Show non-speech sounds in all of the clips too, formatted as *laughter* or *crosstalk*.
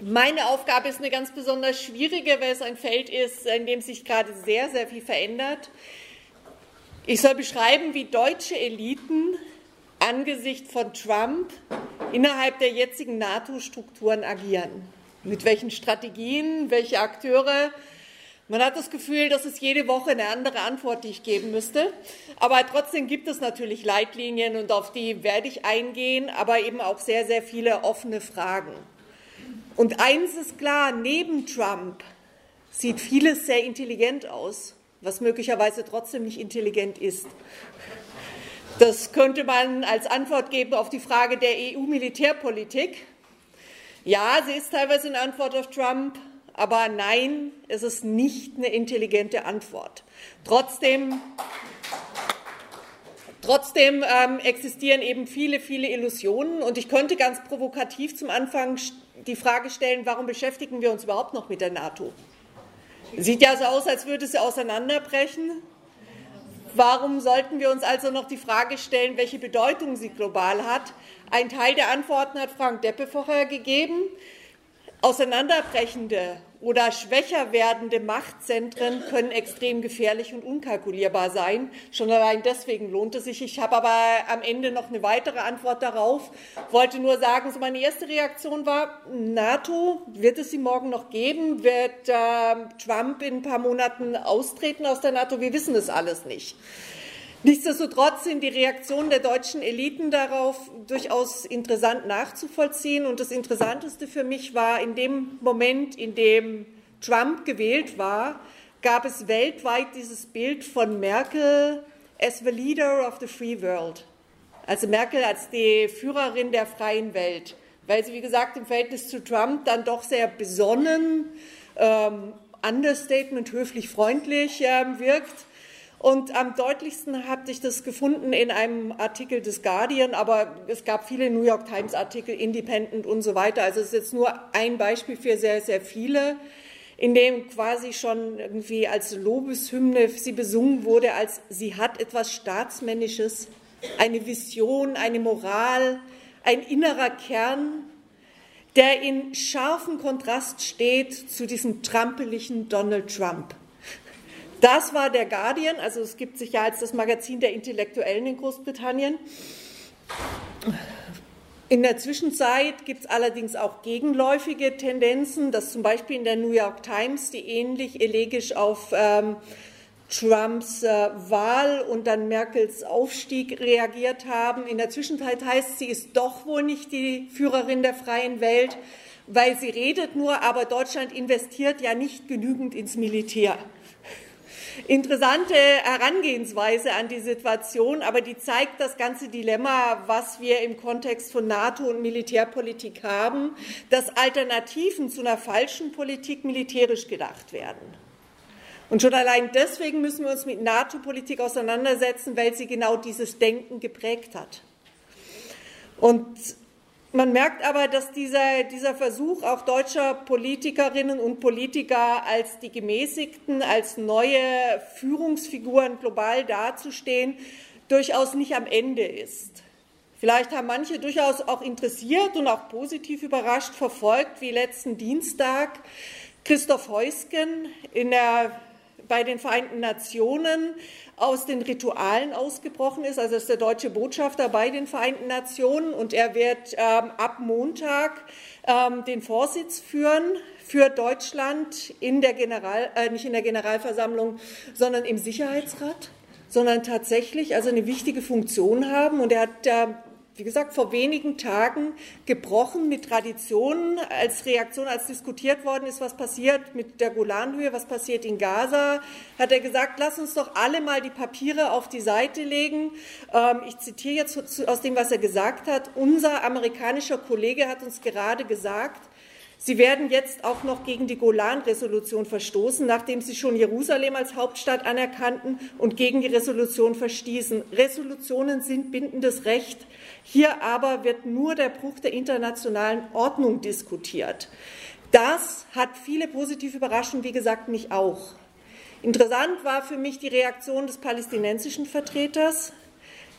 Meine Aufgabe ist eine ganz besonders schwierige, weil es ein Feld ist, in dem sich gerade sehr, sehr viel verändert. Ich soll beschreiben, wie deutsche Eliten angesichts von Trump innerhalb der jetzigen NATO-Strukturen agieren. Mit welchen Strategien, welche Akteure. Man hat das Gefühl, dass es jede Woche eine andere Antwort, die ich geben müsste. Aber trotzdem gibt es natürlich Leitlinien und auf die werde ich eingehen, aber eben auch sehr, sehr viele offene Fragen. Und eins ist klar, neben Trump sieht vieles sehr intelligent aus, was möglicherweise trotzdem nicht intelligent ist. Das könnte man als Antwort geben auf die Frage der EU-Militärpolitik. Ja, sie ist teilweise eine Antwort auf Trump, aber nein, es ist nicht eine intelligente Antwort. Trotzdem, trotzdem ähm, existieren eben viele, viele Illusionen und ich könnte ganz provokativ zum Anfang die Frage stellen, warum beschäftigen wir uns überhaupt noch mit der NATO? Sieht ja so aus, als würde sie auseinanderbrechen. Warum sollten wir uns also noch die Frage stellen, welche Bedeutung sie global hat? Ein Teil der Antworten hat Frank Deppe vorher gegeben. Auseinanderbrechende oder schwächer werdende Machtzentren können extrem gefährlich und unkalkulierbar sein. Schon allein deswegen lohnt es sich. Ich habe aber am Ende noch eine weitere Antwort darauf. Wollte nur sagen, so meine erste Reaktion war, NATO, wird es sie morgen noch geben? Wird äh, Trump in ein paar Monaten austreten aus der NATO? Wir wissen es alles nicht. Nichtsdestotrotz sind die Reaktionen der deutschen Eliten darauf durchaus interessant nachzuvollziehen. Und das Interessanteste für mich war, in dem Moment, in dem Trump gewählt war, gab es weltweit dieses Bild von Merkel as the leader of the free world. Also Merkel als die Führerin der freien Welt, weil sie, wie gesagt, im Verhältnis zu Trump dann doch sehr besonnen, ähm, Understatement, höflich freundlich äh, wirkt und am deutlichsten habe ich das gefunden in einem Artikel des Guardian, aber es gab viele New York Times Artikel, Independent und so weiter. Also es ist jetzt nur ein Beispiel für sehr, sehr viele, in dem quasi schon irgendwie als Lobeshymne sie besungen wurde, als sie hat etwas Staatsmännisches, eine Vision, eine Moral, ein innerer Kern, der in scharfem Kontrast steht zu diesem trampeligen Donald Trump. Das war der Guardian, also es gibt sich ja als das Magazin der Intellektuellen in Großbritannien. In der Zwischenzeit gibt es allerdings auch gegenläufige Tendenzen, dass zum Beispiel in der New York Times, die ähnlich elegisch auf ähm, Trumps äh, Wahl und dann Merkels Aufstieg reagiert haben. In der Zwischenzeit heißt, sie ist doch wohl nicht die Führerin der freien Welt, weil sie redet nur, aber Deutschland investiert ja nicht genügend ins Militär interessante Herangehensweise an die Situation, aber die zeigt das ganze Dilemma, was wir im Kontext von NATO und Militärpolitik haben, dass Alternativen zu einer falschen Politik militärisch gedacht werden. Und schon allein deswegen müssen wir uns mit NATO-Politik auseinandersetzen, weil sie genau dieses Denken geprägt hat. Und man merkt aber, dass dieser, dieser Versuch auch deutscher Politikerinnen und Politiker als die Gemäßigten, als neue Führungsfiguren global dazustehen, durchaus nicht am Ende ist. Vielleicht haben manche durchaus auch interessiert und auch positiv überrascht verfolgt, wie letzten Dienstag Christoph Heusgen in der bei den Vereinten Nationen aus den Ritualen ausgebrochen ist. Also ist der deutsche Botschafter bei den Vereinten Nationen und er wird ähm, ab Montag ähm, den Vorsitz führen für Deutschland in der General, äh, nicht in der Generalversammlung, sondern im Sicherheitsrat sondern tatsächlich also eine wichtige Funktion haben. Und er hat äh, wie gesagt, vor wenigen Tagen gebrochen mit Traditionen als Reaktion, als diskutiert worden ist, was passiert mit der Golanhöhe, was passiert in Gaza, hat er gesagt, lass uns doch alle mal die Papiere auf die Seite legen. Ähm, ich zitiere jetzt aus dem, was er gesagt hat. Unser amerikanischer Kollege hat uns gerade gesagt, Sie werden jetzt auch noch gegen die Golan-Resolution verstoßen, nachdem Sie schon Jerusalem als Hauptstadt anerkannten und gegen die Resolution verstießen. Resolutionen sind bindendes Recht. Hier aber wird nur der Bruch der internationalen Ordnung diskutiert. Das hat viele positiv überraschen, wie gesagt, mich auch. Interessant war für mich die Reaktion des palästinensischen Vertreters,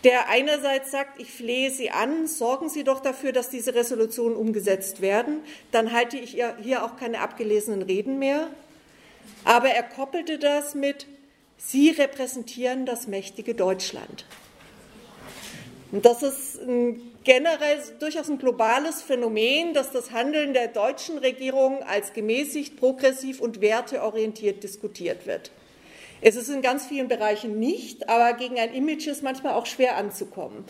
der einerseits sagt, ich flehe Sie an, sorgen Sie doch dafür, dass diese Resolutionen umgesetzt werden. Dann halte ich hier auch keine abgelesenen Reden mehr. Aber er koppelte das mit, Sie repräsentieren das mächtige Deutschland. Und das ist ein generell durchaus ein globales Phänomen, dass das Handeln der deutschen Regierung als gemäßigt, progressiv und werteorientiert diskutiert wird. Es ist in ganz vielen Bereichen nicht, aber gegen ein Image ist manchmal auch schwer anzukommen.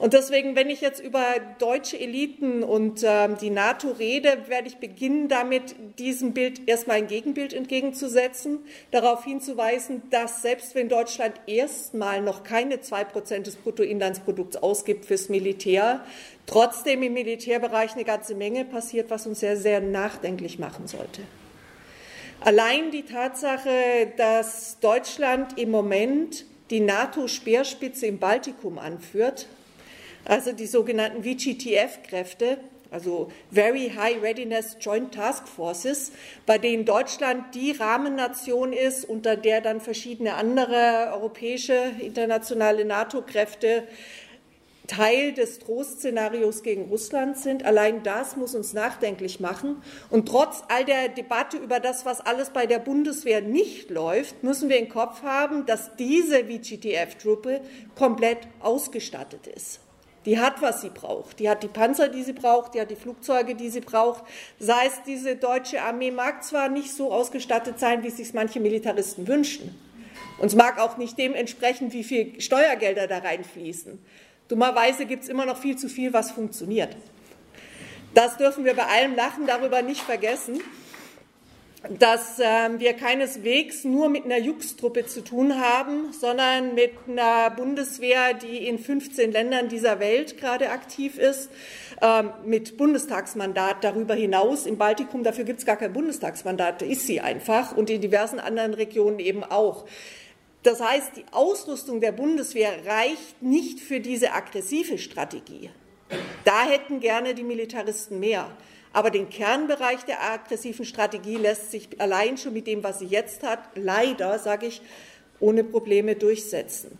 Und deswegen, wenn ich jetzt über deutsche Eliten und ähm, die NATO rede, werde ich beginnen damit, diesem Bild erstmal ein Gegenbild entgegenzusetzen, darauf hinzuweisen, dass selbst wenn Deutschland erstmal noch keine zwei Prozent des Bruttoinlandsprodukts ausgibt fürs Militär, trotzdem im Militärbereich eine ganze Menge passiert, was uns sehr, sehr nachdenklich machen sollte. Allein die Tatsache, dass Deutschland im Moment die NATO-Speerspitze im Baltikum anführt, also die sogenannten VGTF-Kräfte, also Very High Readiness Joint Task Forces, bei denen Deutschland die Rahmennation ist, unter der dann verschiedene andere europäische internationale NATO-Kräfte Teil des Trostszenarios gegen Russland sind. Allein das muss uns nachdenklich machen. Und trotz all der Debatte über das, was alles bei der Bundeswehr nicht läuft, müssen wir im Kopf haben, dass diese VGTF-Truppe komplett ausgestattet ist. Die hat, was sie braucht. Die hat die Panzer, die sie braucht, die hat die Flugzeuge, die sie braucht. Das heißt, diese deutsche Armee mag zwar nicht so ausgestattet sein, wie sich manche Militaristen wünschen. Und es mag auch nicht dem entsprechen, wie viel Steuergelder da reinfließen. Dummerweise gibt es immer noch viel zu viel, was funktioniert. Das dürfen wir bei allem Lachen darüber nicht vergessen, dass äh, wir keineswegs nur mit einer Jux-Truppe zu tun haben, sondern mit einer Bundeswehr, die in 15 Ländern dieser Welt gerade aktiv ist, äh, mit Bundestagsmandat darüber hinaus. Im Baltikum, dafür gibt es gar kein Bundestagsmandat, da ist sie einfach und in diversen anderen Regionen eben auch. Das heißt, die Ausrüstung der Bundeswehr reicht nicht für diese aggressive Strategie. Da hätten gerne die Militaristen mehr. Aber den Kernbereich der aggressiven Strategie lässt sich allein schon mit dem, was sie jetzt hat, leider, sage ich, ohne Probleme durchsetzen.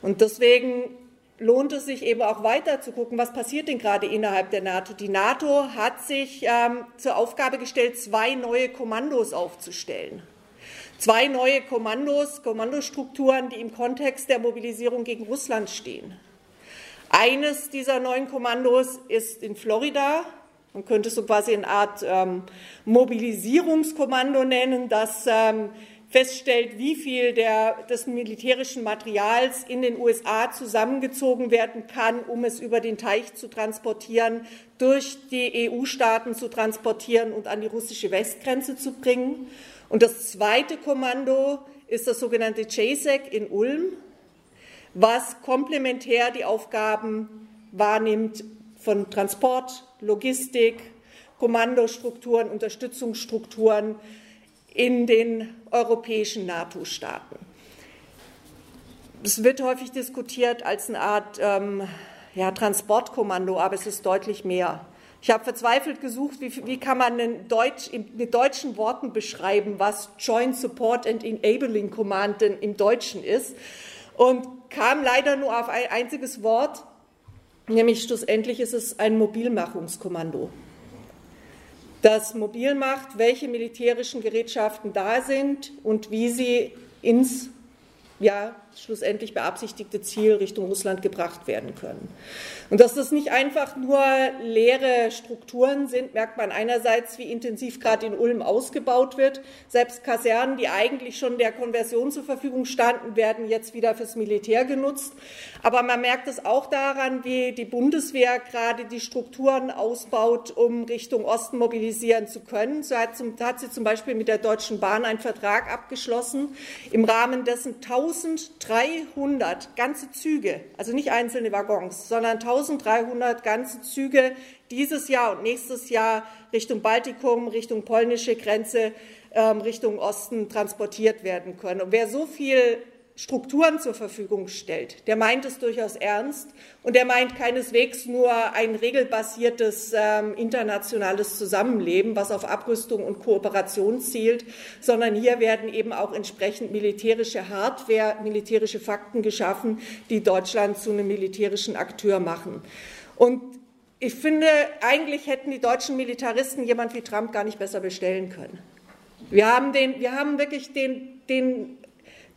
Und deswegen lohnt es sich eben auch weiter zu gucken, was passiert denn gerade innerhalb der NATO. Die NATO hat sich ähm, zur Aufgabe gestellt, zwei neue Kommandos aufzustellen. Zwei neue Kommandos, Kommandostrukturen, die im Kontext der Mobilisierung gegen Russland stehen. Eines dieser neuen Kommandos ist in Florida. Man könnte es so quasi eine Art ähm, Mobilisierungskommando nennen, das ähm, feststellt, wie viel der, des militärischen Materials in den USA zusammengezogen werden kann, um es über den Teich zu transportieren, durch die EU-Staaten zu transportieren und an die russische Westgrenze zu bringen. Und das zweite Kommando ist das sogenannte JSEC in Ulm, was komplementär die Aufgaben wahrnimmt von Transport, Logistik, Kommandostrukturen, Unterstützungsstrukturen in den europäischen NATO-Staaten. Es wird häufig diskutiert als eine Art ähm, ja, Transportkommando, aber es ist deutlich mehr. Ich habe verzweifelt gesucht, wie, wie kann man in, Deutsch, in, mit deutschen Worten beschreiben, was Joint Support and Enabling Command denn im Deutschen ist und kam leider nur auf ein einziges Wort, nämlich schlussendlich ist es ein Mobilmachungskommando. Das mobil macht, welche militärischen Gerätschaften da sind und wie sie ins ja, schlussendlich beabsichtigte Ziel Richtung Russland gebracht werden können. Und dass das nicht einfach nur leere Strukturen sind, merkt man einerseits, wie intensiv gerade in Ulm ausgebaut wird. Selbst Kasernen, die eigentlich schon der Konversion zur Verfügung standen, werden jetzt wieder fürs Militär genutzt. Aber man merkt es auch daran, wie die Bundeswehr gerade die Strukturen ausbaut, um Richtung Osten mobilisieren zu können. So hat, hat sie zum Beispiel mit der Deutschen Bahn einen Vertrag abgeschlossen, im Rahmen dessen 1300 ganze Züge, also nicht einzelne Waggons, sondern 1300 ganze Züge dieses Jahr und nächstes Jahr Richtung Baltikum, Richtung polnische Grenze, ähm, Richtung Osten transportiert werden können. Und wer so viel Strukturen zur Verfügung stellt, der meint es durchaus ernst und der meint keineswegs nur ein regelbasiertes ähm, internationales Zusammenleben, was auf Abrüstung und Kooperation zielt, sondern hier werden eben auch entsprechend militärische Hardware, militärische Fakten geschaffen, die Deutschland zu einem militärischen Akteur machen. Und ich finde, eigentlich hätten die deutschen Militaristen jemand wie Trump gar nicht besser bestellen können. Wir haben, den, wir haben wirklich den, den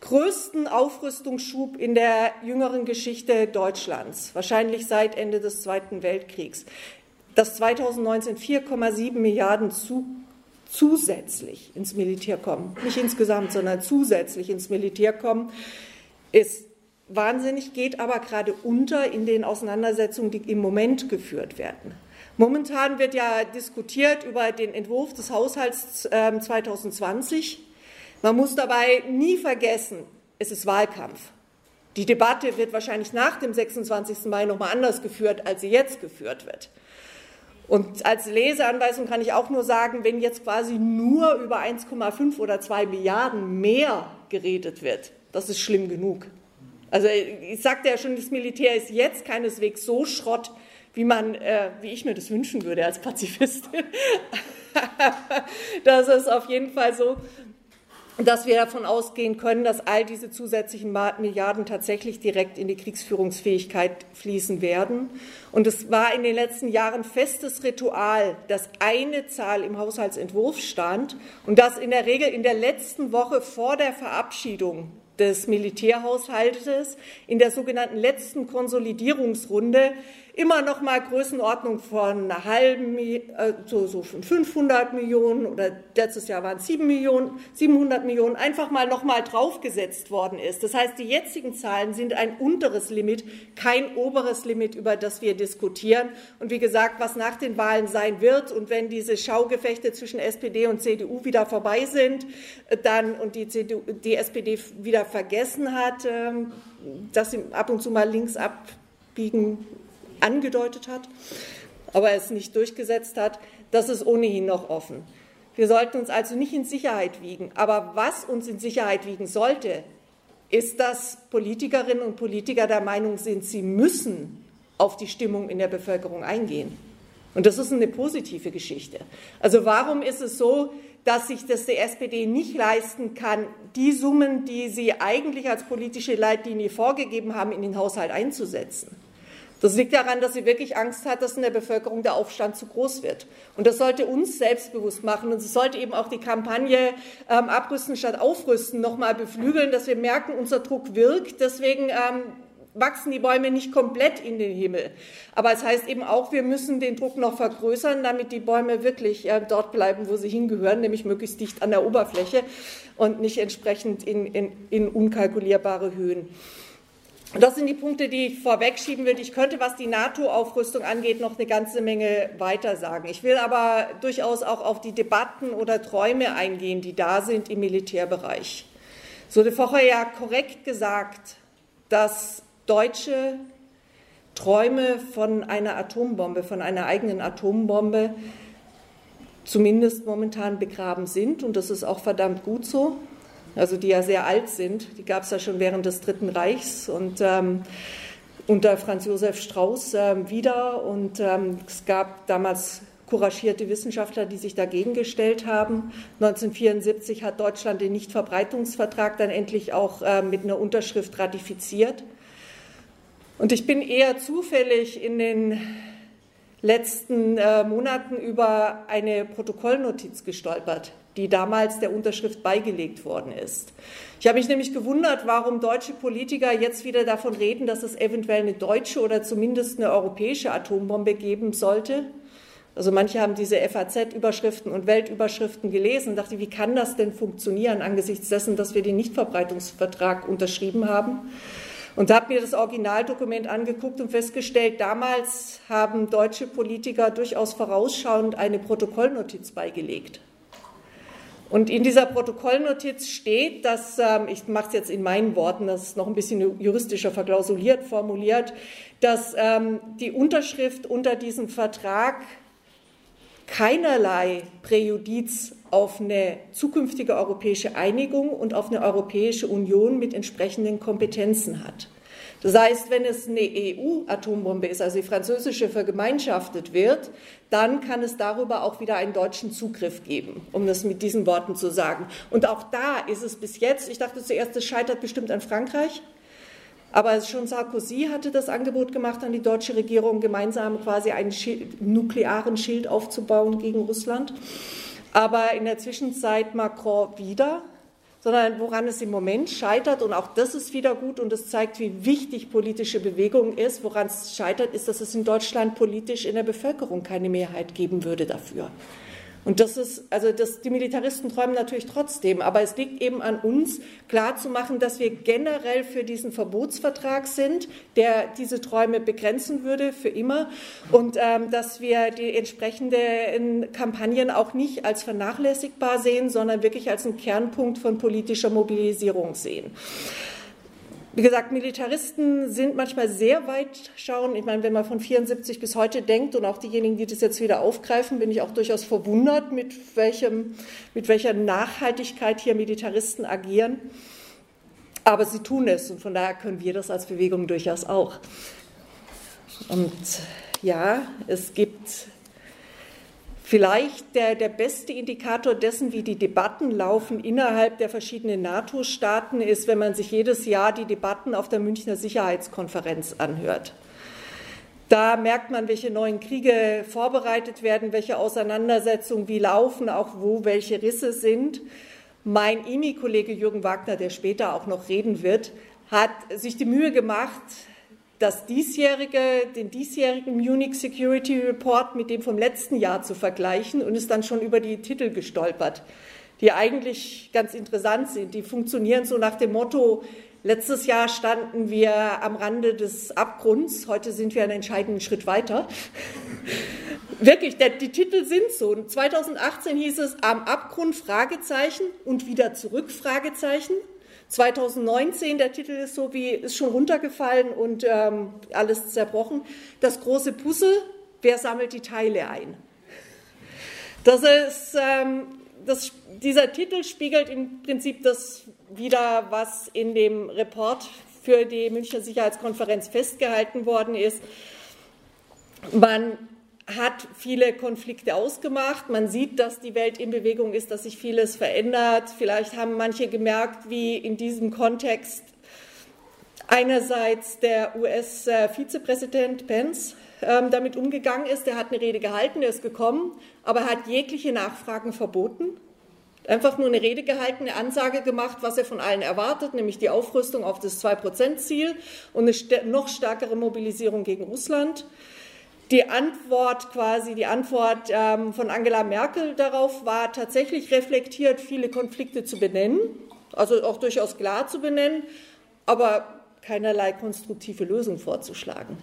größten Aufrüstungsschub in der jüngeren Geschichte Deutschlands, wahrscheinlich seit Ende des Zweiten Weltkriegs. Dass 2019 4,7 Milliarden zu, zusätzlich ins Militär kommen, nicht insgesamt, sondern zusätzlich ins Militär kommen, ist wahnsinnig, geht aber gerade unter in den Auseinandersetzungen, die im Moment geführt werden. Momentan wird ja diskutiert über den Entwurf des Haushalts 2020. Man muss dabei nie vergessen, es ist Wahlkampf. Die Debatte wird wahrscheinlich nach dem 26. Mai nochmal anders geführt, als sie jetzt geführt wird. Und als Leseanweisung kann ich auch nur sagen, wenn jetzt quasi nur über 1,5 oder 2 Milliarden mehr geredet wird, das ist schlimm genug. Also ich sagte ja schon, das Militär ist jetzt keineswegs so Schrott, wie man, äh, wie ich mir das wünschen würde als Pazifistin. *laughs* das ist auf jeden Fall so, dass wir davon ausgehen können, dass all diese zusätzlichen Milliarden tatsächlich direkt in die Kriegsführungsfähigkeit fließen werden. Und es war in den letzten Jahren festes Ritual, dass eine Zahl im Haushaltsentwurf stand und dass in der Regel in der letzten Woche vor der Verabschiedung des Militärhaushaltes in der sogenannten letzten Konsolidierungsrunde immer noch mal Größenordnung von einer halben, äh, so, so von 500 Millionen oder letztes Jahr waren es 7 Millionen, 700 Millionen, einfach mal noch mal draufgesetzt worden ist. Das heißt, die jetzigen Zahlen sind ein unteres Limit, kein oberes Limit, über das wir diskutieren. Und wie gesagt, was nach den Wahlen sein wird und wenn diese Schaugefechte zwischen SPD und CDU wieder vorbei sind, äh, dann und die, CDU, die SPD wieder vergessen hat, ähm, dass sie ab und zu mal links abbiegen angedeutet hat, aber es nicht durchgesetzt hat, das ist ohnehin noch offen. Wir sollten uns also nicht in Sicherheit wiegen. Aber was uns in Sicherheit wiegen sollte, ist, dass Politikerinnen und Politiker der Meinung sind, sie müssen auf die Stimmung in der Bevölkerung eingehen. Und das ist eine positive Geschichte. Also warum ist es so, dass sich das die SPD nicht leisten kann, die Summen, die sie eigentlich als politische Leitlinie vorgegeben haben, in den Haushalt einzusetzen? Das liegt daran, dass sie wirklich Angst hat, dass in der Bevölkerung der Aufstand zu groß wird. Und das sollte uns selbstbewusst machen. Und es sollte eben auch die Kampagne ähm, Abrüsten statt Aufrüsten nochmal beflügeln, dass wir merken, unser Druck wirkt. Deswegen ähm, wachsen die Bäume nicht komplett in den Himmel. Aber es heißt eben auch, wir müssen den Druck noch vergrößern, damit die Bäume wirklich äh, dort bleiben, wo sie hingehören, nämlich möglichst dicht an der Oberfläche und nicht entsprechend in, in, in unkalkulierbare Höhen. Das sind die Punkte, die ich vorwegschieben will. Ich könnte, was die NATO-Aufrüstung angeht, noch eine ganze Menge weiter sagen. Ich will aber durchaus auch auf die Debatten oder Träume eingehen, die da sind im Militärbereich. So wurde vorher ja korrekt gesagt, dass Deutsche Träume von einer Atombombe, von einer eigenen Atombombe, zumindest momentan begraben sind. Und das ist auch verdammt gut so also die ja sehr alt sind. Die gab es ja schon während des Dritten Reichs und ähm, unter Franz Josef Strauß äh, wieder. Und ähm, es gab damals couragierte Wissenschaftler, die sich dagegen gestellt haben. 1974 hat Deutschland den Nichtverbreitungsvertrag dann endlich auch äh, mit einer Unterschrift ratifiziert. Und ich bin eher zufällig in den letzten äh, Monaten über eine Protokollnotiz gestolpert, die damals der Unterschrift beigelegt worden ist. Ich habe mich nämlich gewundert, warum deutsche Politiker jetzt wieder davon reden, dass es eventuell eine deutsche oder zumindest eine europäische Atombombe geben sollte. Also manche haben diese FAZ-Überschriften und Weltüberschriften gelesen und dachte, wie kann das denn funktionieren angesichts dessen, dass wir den Nichtverbreitungsvertrag unterschrieben haben? Und habe mir das Originaldokument angeguckt und festgestellt, damals haben deutsche Politiker durchaus vorausschauend eine Protokollnotiz beigelegt. Und in dieser Protokollnotiz steht, dass, ähm, ich mache es jetzt in meinen Worten, das ist noch ein bisschen juristischer verklausuliert formuliert, dass ähm, die Unterschrift unter diesem Vertrag keinerlei Präjudiz auf eine zukünftige europäische Einigung und auf eine Europäische Union mit entsprechenden Kompetenzen hat. Das heißt, wenn es eine EU-Atombombe ist, also die französische vergemeinschaftet wird, dann kann es darüber auch wieder einen deutschen Zugriff geben, um das mit diesen Worten zu sagen. Und auch da ist es bis jetzt, ich dachte zuerst, es scheitert bestimmt an Frankreich, aber schon Sarkozy hatte das Angebot gemacht an die deutsche Regierung, gemeinsam quasi einen Schild, nuklearen Schild aufzubauen gegen Russland. Aber in der Zwischenzeit Macron wieder sondern woran es im Moment scheitert, und auch das ist wieder gut. Und das zeigt, wie wichtig politische Bewegung ist, woran es scheitert, ist, dass es in Deutschland politisch in der Bevölkerung keine Mehrheit geben würde dafür. Und das ist, also das, die Militaristen träumen natürlich trotzdem, aber es liegt eben an uns, klarzumachen, dass wir generell für diesen Verbotsvertrag sind, der diese Träume begrenzen würde für immer und ähm, dass wir die entsprechenden Kampagnen auch nicht als vernachlässigbar sehen, sondern wirklich als einen Kernpunkt von politischer Mobilisierung sehen. Wie gesagt, Militaristen sind manchmal sehr weit schauen. Ich meine, wenn man von 74 bis heute denkt und auch diejenigen, die das jetzt wieder aufgreifen, bin ich auch durchaus verwundert, mit, welchem, mit welcher Nachhaltigkeit hier Militaristen agieren. Aber sie tun es und von daher können wir das als Bewegung durchaus auch. Und ja, es gibt Vielleicht der, der beste Indikator dessen, wie die Debatten laufen innerhalb der verschiedenen NATO-Staaten, ist, wenn man sich jedes Jahr die Debatten auf der Münchner Sicherheitskonferenz anhört. Da merkt man, welche neuen Kriege vorbereitet werden, welche Auseinandersetzungen wie laufen, auch wo welche Risse sind. Mein IMI-Kollege Jürgen Wagner, der später auch noch reden wird, hat sich die Mühe gemacht, das diesjährige, den diesjährigen Munich Security Report mit dem vom letzten Jahr zu vergleichen und ist dann schon über die Titel gestolpert, die eigentlich ganz interessant sind. Die funktionieren so nach dem Motto, letztes Jahr standen wir am Rande des Abgrunds, heute sind wir einen entscheidenden Schritt weiter. *laughs* Wirklich, der, die Titel sind so. 2018 hieß es am Abgrund Fragezeichen und wieder zurück Fragezeichen. 2019, der Titel ist so wie, ist schon runtergefallen und ähm, alles zerbrochen. Das große Puzzle, wer sammelt die Teile ein? Das ist, ähm, das, dieser Titel spiegelt im Prinzip das wieder, was in dem Report für die Münchner Sicherheitskonferenz festgehalten worden ist. Man hat viele Konflikte ausgemacht. Man sieht, dass die Welt in Bewegung ist, dass sich vieles verändert. Vielleicht haben manche gemerkt, wie in diesem Kontext einerseits der US-Vizepräsident Pence ähm, damit umgegangen ist. Er hat eine Rede gehalten, er ist gekommen, aber er hat jegliche Nachfragen verboten. Einfach nur eine Rede gehalten, eine Ansage gemacht, was er von allen erwartet, nämlich die Aufrüstung auf das 2-Prozent-Ziel und eine noch stärkere Mobilisierung gegen Russland. Die Antwort quasi, die Antwort ähm, von Angela Merkel darauf war tatsächlich reflektiert, viele Konflikte zu benennen, also auch durchaus klar zu benennen, aber keinerlei konstruktive Lösung vorzuschlagen,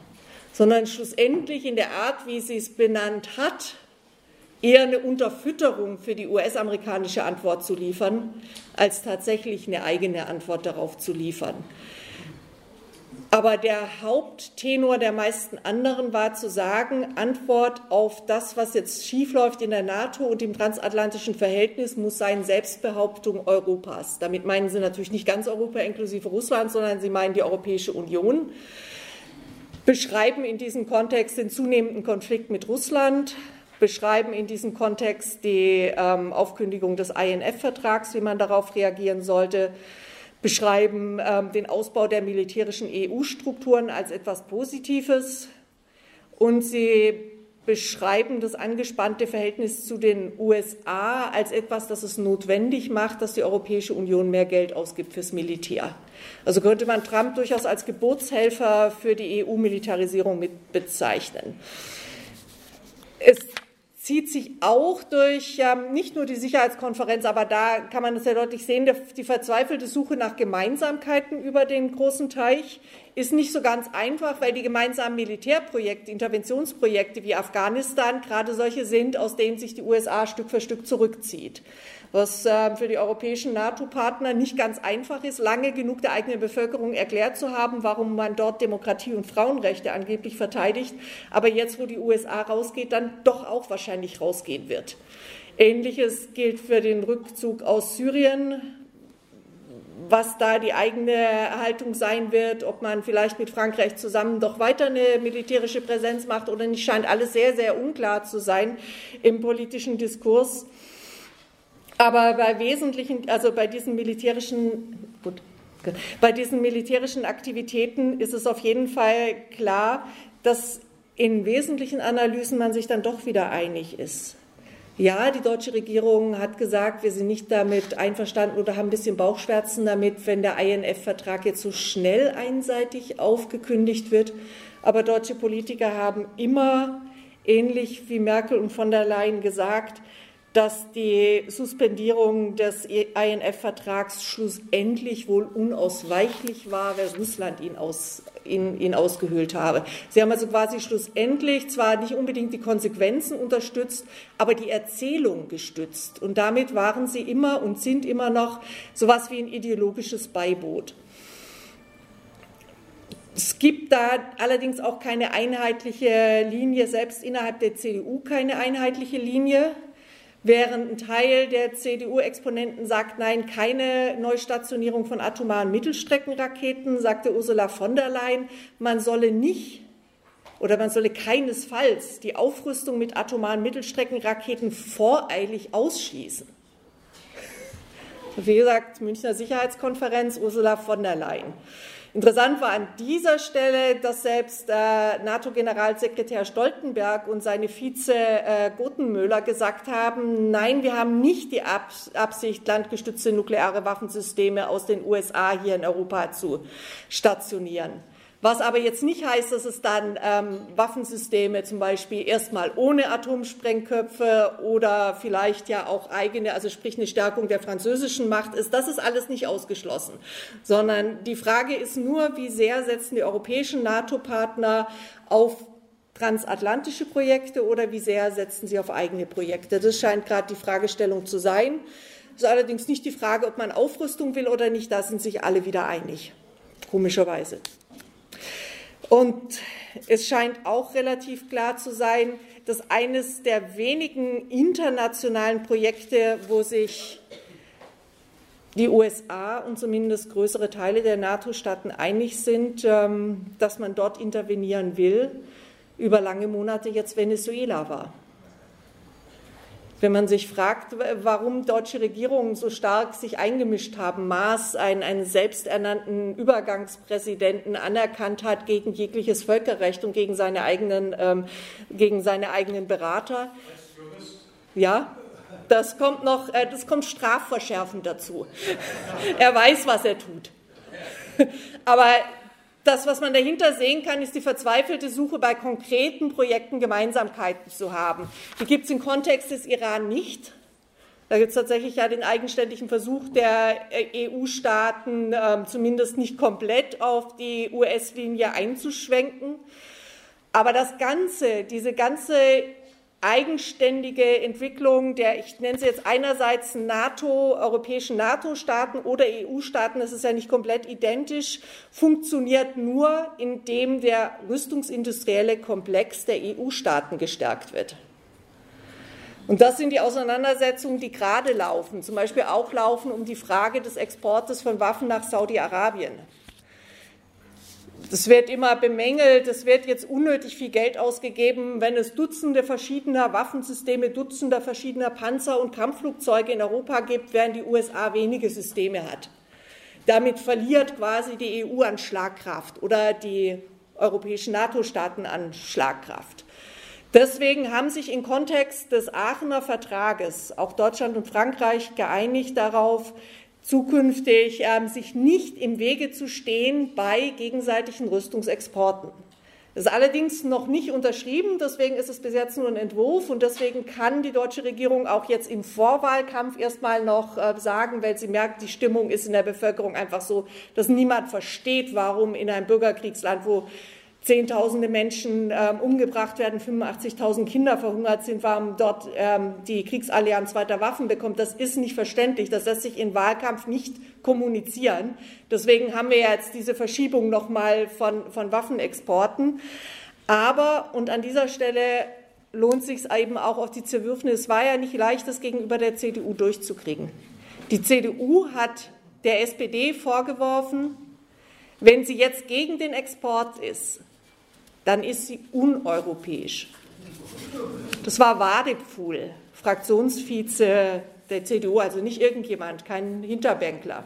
sondern schlussendlich in der Art, wie sie es benannt hat, eher eine Unterfütterung für die US-amerikanische Antwort zu liefern, als tatsächlich eine eigene Antwort darauf zu liefern. Aber der Haupttenor der meisten anderen war zu sagen, Antwort auf das, was jetzt schiefläuft in der NATO und im transatlantischen Verhältnis, muss sein Selbstbehauptung Europas. Damit meinen Sie natürlich nicht ganz Europa inklusive Russland, sondern Sie meinen die Europäische Union. Beschreiben in diesem Kontext den zunehmenden Konflikt mit Russland, beschreiben in diesem Kontext die ähm, Aufkündigung des INF-Vertrags, wie man darauf reagieren sollte beschreiben ähm, den Ausbau der militärischen EU-Strukturen als etwas Positives und sie beschreiben das angespannte Verhältnis zu den USA als etwas, das es notwendig macht, dass die Europäische Union mehr Geld ausgibt fürs Militär. Also könnte man Trump durchaus als Geburtshelfer für die EU-Militarisierung mit bezeichnen. Es zieht sich auch durch ähm, nicht nur die Sicherheitskonferenz, aber da kann man das sehr deutlich sehen, der, die verzweifelte Suche nach Gemeinsamkeiten über den großen Teich ist nicht so ganz einfach, weil die gemeinsamen Militärprojekte, Interventionsprojekte wie Afghanistan gerade solche sind, aus denen sich die USA Stück für Stück zurückzieht was äh, für die europäischen NATO-Partner nicht ganz einfach ist, lange genug der eigenen Bevölkerung erklärt zu haben, warum man dort Demokratie und Frauenrechte angeblich verteidigt, aber jetzt, wo die USA rausgeht, dann doch auch wahrscheinlich rausgehen wird. Ähnliches gilt für den Rückzug aus Syrien, was da die eigene Haltung sein wird, ob man vielleicht mit Frankreich zusammen doch weiter eine militärische Präsenz macht oder nicht, scheint alles sehr, sehr unklar zu sein im politischen Diskurs. Aber bei wesentlichen, also bei diesen militärischen, gut, bei diesen militärischen Aktivitäten ist es auf jeden Fall klar, dass in wesentlichen Analysen man sich dann doch wieder einig ist. Ja, die deutsche Regierung hat gesagt, wir sind nicht damit einverstanden oder haben ein bisschen Bauchschmerzen damit, wenn der INF-Vertrag jetzt so schnell einseitig aufgekündigt wird. Aber deutsche Politiker haben immer, ähnlich wie Merkel und von der Leyen gesagt, dass die Suspendierung des INF-Vertrags schlussendlich wohl unausweichlich war, weil Russland ihn, aus, ihn, ihn ausgehöhlt habe. Sie haben also quasi schlussendlich zwar nicht unbedingt die Konsequenzen unterstützt, aber die Erzählung gestützt. Und damit waren sie immer und sind immer noch so etwas wie ein ideologisches Beiboot. Es gibt da allerdings auch keine einheitliche Linie, selbst innerhalb der CDU keine einheitliche Linie. Während ein Teil der CDU-Exponenten sagt, nein, keine Neustationierung von atomaren Mittelstreckenraketen, sagte Ursula von der Leyen, man solle nicht oder man solle keinesfalls die Aufrüstung mit atomaren Mittelstreckenraketen voreilig ausschließen. Wie gesagt, Münchner Sicherheitskonferenz, Ursula von der Leyen. Interessant war an dieser Stelle, dass selbst äh, NATO-Generalsekretär Stoltenberg und seine Vize äh, Gothenmöller gesagt haben, nein, wir haben nicht die Absicht, landgestützte nukleare Waffensysteme aus den USA hier in Europa zu stationieren. Was aber jetzt nicht heißt, dass es dann ähm, Waffensysteme zum Beispiel erstmal ohne Atomsprengköpfe oder vielleicht ja auch eigene, also sprich eine Stärkung der französischen Macht ist. Das ist alles nicht ausgeschlossen, sondern die Frage ist nur, wie sehr setzen die europäischen NATO-Partner auf transatlantische Projekte oder wie sehr setzen sie auf eigene Projekte. Das scheint gerade die Fragestellung zu sein. Das ist allerdings nicht die Frage, ob man Aufrüstung will oder nicht. Da sind sich alle wieder einig, komischerweise. Und es scheint auch relativ klar zu sein, dass eines der wenigen internationalen Projekte, wo sich die USA und zumindest größere Teile der NATO-Staaten einig sind, ähm, dass man dort intervenieren will, über lange Monate jetzt Venezuela war. Wenn man sich fragt, warum deutsche Regierungen so stark sich eingemischt haben, Maas einen, einen selbsternannten Übergangspräsidenten anerkannt hat gegen jegliches Völkerrecht und gegen seine eigenen, ähm, gegen seine eigenen Berater. Ja, das kommt noch, äh, das kommt strafverschärfend dazu. *laughs* er weiß, was er tut. *laughs* Aber das, was man dahinter sehen kann, ist die verzweifelte Suche bei konkreten Projekten Gemeinsamkeiten zu haben. Die gibt es im Kontext des Iran nicht. Da gibt es tatsächlich ja den eigenständigen Versuch der äh, EU-Staaten, äh, zumindest nicht komplett auf die US-Linie einzuschwenken. Aber das Ganze, diese ganze eigenständige Entwicklung der, ich nenne sie jetzt einerseits NATO, europäischen NATO-Staaten oder EU-Staaten, das ist ja nicht komplett identisch, funktioniert nur, indem der rüstungsindustrielle Komplex der EU-Staaten gestärkt wird. Und das sind die Auseinandersetzungen, die gerade laufen, zum Beispiel auch laufen um die Frage des Exportes von Waffen nach Saudi-Arabien. Das wird immer bemängelt, es wird jetzt unnötig viel Geld ausgegeben, wenn es Dutzende verschiedener Waffensysteme, Dutzende verschiedener Panzer und Kampfflugzeuge in Europa gibt, während die USA wenige Systeme hat. Damit verliert quasi die EU an Schlagkraft oder die europäischen NATO-Staaten an Schlagkraft. Deswegen haben sich im Kontext des Aachener Vertrages auch Deutschland und Frankreich geeinigt darauf, zukünftig ähm, sich nicht im Wege zu stehen bei gegenseitigen Rüstungsexporten. Das ist allerdings noch nicht unterschrieben, deswegen ist es bis jetzt nur ein Entwurf und deswegen kann die deutsche Regierung auch jetzt im Vorwahlkampf erstmal noch äh, sagen, weil sie merkt, die Stimmung ist in der Bevölkerung einfach so, dass niemand versteht, warum in einem Bürgerkriegsland, wo Zehntausende Menschen ähm, umgebracht werden, 85.000 Kinder verhungert sind, warum dort ähm, die Kriegsallianz weiter Waffen bekommt. Das ist nicht verständlich. Das lässt sich in Wahlkampf nicht kommunizieren. Deswegen haben wir jetzt diese Verschiebung nochmal von, von Waffenexporten. Aber, und an dieser Stelle lohnt es sich eben auch auf die Zerwürfnis, es war ja nicht leicht, das gegenüber der CDU durchzukriegen. Die CDU hat der SPD vorgeworfen, wenn sie jetzt gegen den Export ist, dann ist sie uneuropäisch. Das war Wadepfuhl, Fraktionsvize der CDU, also nicht irgendjemand, kein Hinterbänkler.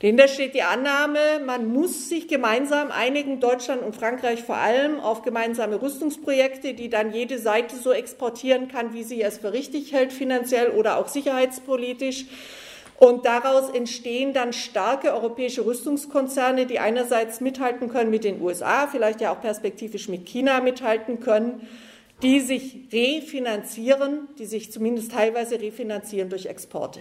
Dahinter steht die Annahme, man muss sich gemeinsam einigen, Deutschland und Frankreich vor allem, auf gemeinsame Rüstungsprojekte, die dann jede Seite so exportieren kann, wie sie es für richtig hält, finanziell oder auch sicherheitspolitisch. Und daraus entstehen dann starke europäische Rüstungskonzerne, die einerseits mithalten können mit den USA, vielleicht ja auch perspektivisch mit China mithalten können, die sich refinanzieren, die sich zumindest teilweise refinanzieren durch Exporte.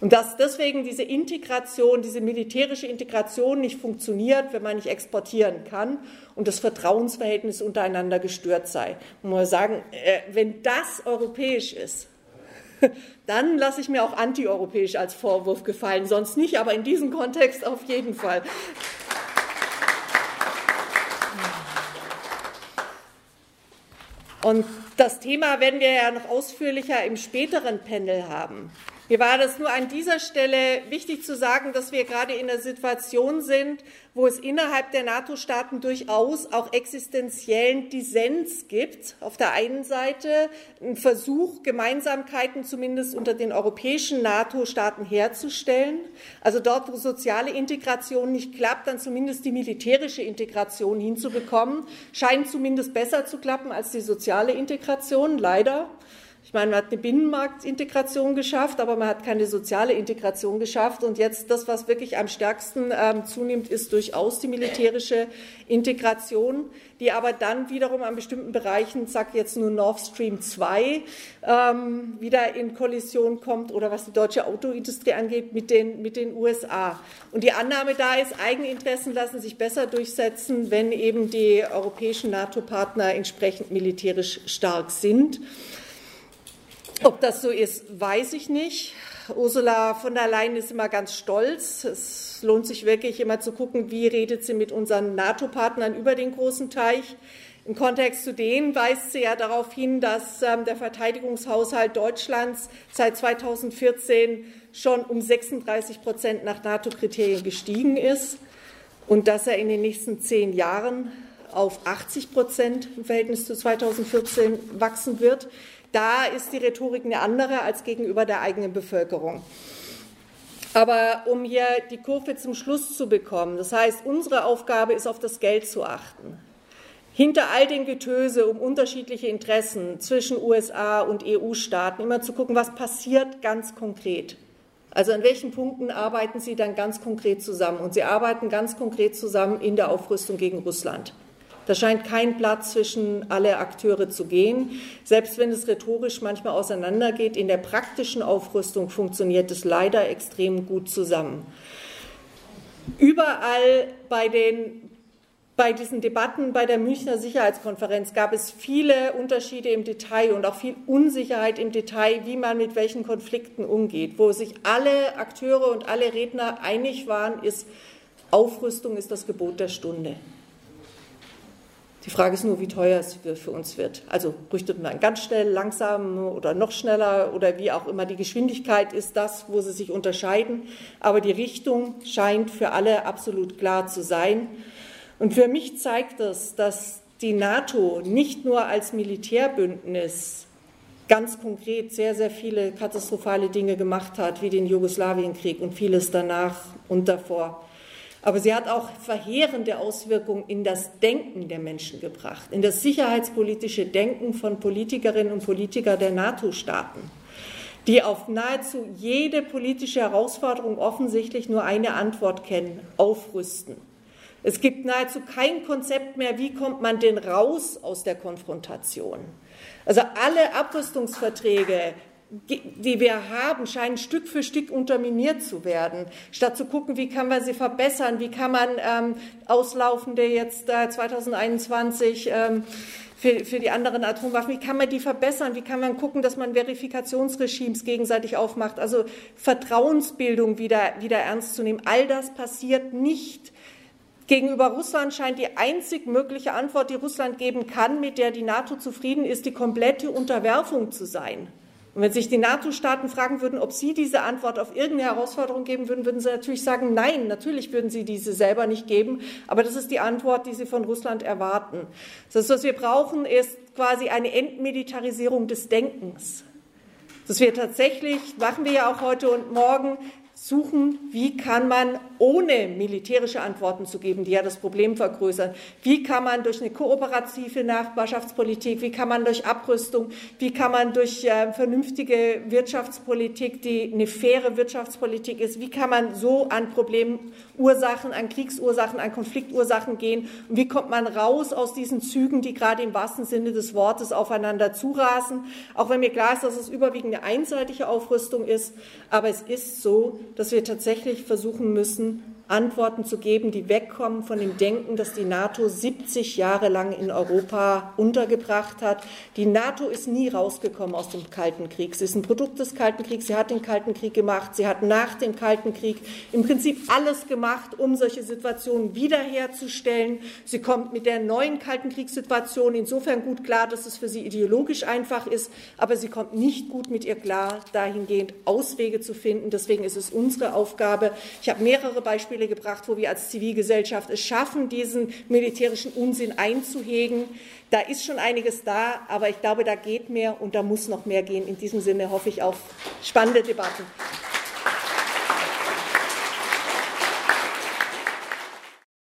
Und dass deswegen diese Integration, diese militärische Integration nicht funktioniert, wenn man nicht exportieren kann und das Vertrauensverhältnis untereinander gestört sei. Man muss sagen, äh, wenn das europäisch ist, *laughs* dann lasse ich mir auch antieuropäisch als Vorwurf gefallen, sonst nicht, aber in diesem Kontext auf jeden Fall. Und das Thema werden wir ja noch ausführlicher im späteren Panel haben. Mir war das nur an dieser Stelle wichtig zu sagen, dass wir gerade in einer Situation sind, wo es innerhalb der NATO-Staaten durchaus auch existenziellen Dissens gibt. Auf der einen Seite ein Versuch, Gemeinsamkeiten zumindest unter den europäischen NATO-Staaten herzustellen. Also dort, wo soziale Integration nicht klappt, dann zumindest die militärische Integration hinzubekommen. Scheint zumindest besser zu klappen als die soziale Integration, leider. Ich meine, man hat eine Binnenmarktintegration geschafft, aber man hat keine soziale Integration geschafft. Und jetzt das, was wirklich am stärksten ähm, zunimmt, ist durchaus die militärische Integration, die aber dann wiederum an bestimmten Bereichen, sag jetzt nur Nord Stream 2, ähm, wieder in Kollision kommt oder was die deutsche Autoindustrie angeht mit den, mit den USA. Und die Annahme da ist, Eigeninteressen lassen sich besser durchsetzen, wenn eben die europäischen NATO-Partner entsprechend militärisch stark sind. Ob das so ist, weiß ich nicht. Ursula von der Leyen ist immer ganz stolz. Es lohnt sich wirklich immer zu gucken, wie redet sie mit unseren NATO-Partnern über den großen Teich. Im Kontext zu denen weist sie ja darauf hin, dass ähm, der Verteidigungshaushalt Deutschlands seit 2014 schon um 36 Prozent nach NATO-Kriterien gestiegen ist und dass er in den nächsten zehn Jahren auf 80 Prozent im Verhältnis zu 2014 wachsen wird. Da ist die Rhetorik eine andere als gegenüber der eigenen Bevölkerung. Aber um hier die Kurve zum Schluss zu bekommen, das heißt, unsere Aufgabe ist, auf das Geld zu achten. Hinter all den Getöse um unterschiedliche Interessen zwischen USA und EU-Staaten immer zu gucken, was passiert ganz konkret. Also an welchen Punkten arbeiten Sie dann ganz konkret zusammen? Und Sie arbeiten ganz konkret zusammen in der Aufrüstung gegen Russland. Da scheint kein Platz zwischen alle Akteure zu gehen. Selbst wenn es rhetorisch manchmal auseinandergeht, in der praktischen Aufrüstung funktioniert es leider extrem gut zusammen. Überall bei den bei diesen Debatten bei der Münchner Sicherheitskonferenz gab es viele Unterschiede im Detail und auch viel Unsicherheit im Detail, wie man mit welchen Konflikten umgeht. Wo sich alle Akteure und alle Redner einig waren, ist, Aufrüstung ist das Gebot der Stunde. Die Frage ist nur, wie teuer es für uns wird. Also rüstet man ganz schnell, langsam oder noch schneller oder wie auch immer. Die Geschwindigkeit ist das, wo sie sich unterscheiden. Aber die Richtung scheint für alle absolut klar zu sein. Und für mich zeigt das, dass die NATO nicht nur als Militärbündnis ganz konkret sehr, sehr viele katastrophale Dinge gemacht hat, wie den Jugoslawienkrieg und vieles danach und davor aber sie hat auch verheerende Auswirkungen in das Denken der Menschen gebracht, in das sicherheitspolitische Denken von Politikerinnen und Politikern der NATO-Staaten, die auf nahezu jede politische Herausforderung offensichtlich nur eine Antwort kennen, aufrüsten. Es gibt nahezu kein Konzept mehr, wie kommt man denn raus aus der Konfrontation. Also alle Abrüstungsverträge, die wir haben, scheinen Stück für Stück unterminiert zu werden. Statt zu gucken, wie kann man sie verbessern, wie kann man ähm, auslaufende jetzt äh, 2021 ähm, für, für die anderen Atomwaffen, wie kann man die verbessern, wie kann man gucken, dass man Verifikationsregimes gegenseitig aufmacht, also Vertrauensbildung wieder, wieder ernst zu nehmen. All das passiert nicht. Gegenüber Russland scheint die einzig mögliche Antwort, die Russland geben kann, mit der die NATO zufrieden ist, die komplette Unterwerfung zu sein. Und wenn sich die NATO-Staaten fragen würden, ob sie diese Antwort auf irgendeine Herausforderung geben würden, würden sie natürlich sagen, nein, natürlich würden sie diese selber nicht geben. Aber das ist die Antwort, die sie von Russland erwarten. Das, was wir brauchen, ist quasi eine Entmilitarisierung des Denkens. Dass wir tatsächlich, machen wir ja auch heute und morgen, suchen, wie kann man, ohne militärische Antworten zu geben, die ja das Problem vergrößern, wie kann man durch eine kooperative Nachbarschaftspolitik, wie kann man durch Abrüstung, wie kann man durch äh, vernünftige Wirtschaftspolitik, die eine faire Wirtschaftspolitik ist, wie kann man so an Problemursachen, an Kriegsursachen, an Konfliktursachen gehen. Und wie kommt man raus aus diesen Zügen, die gerade im wahrsten Sinne des Wortes aufeinander zurasen, auch wenn mir klar ist, dass es überwiegend eine einseitige Aufrüstung ist, aber es ist so, dass wir tatsächlich versuchen müssen, Antworten zu geben, die wegkommen von dem Denken, das die NATO 70 Jahre lang in Europa untergebracht hat. Die NATO ist nie rausgekommen aus dem Kalten Krieg. Sie ist ein Produkt des Kalten Kriegs. Sie hat den Kalten Krieg gemacht. Sie hat nach dem Kalten Krieg im Prinzip alles gemacht, um solche Situationen wiederherzustellen. Sie kommt mit der neuen Kalten Kriegssituation insofern gut klar, dass es für sie ideologisch einfach ist, aber sie kommt nicht gut mit ihr klar, dahingehend Auswege zu finden. Deswegen ist es unsere Aufgabe. Ich habe mehrere Beispiele Beispiele gebracht, wo wir als Zivilgesellschaft es schaffen, diesen militärischen Unsinn einzuhegen. Da ist schon einiges da, aber ich glaube, da geht mehr und da muss noch mehr gehen. In diesem Sinne hoffe ich auf spannende Debatten.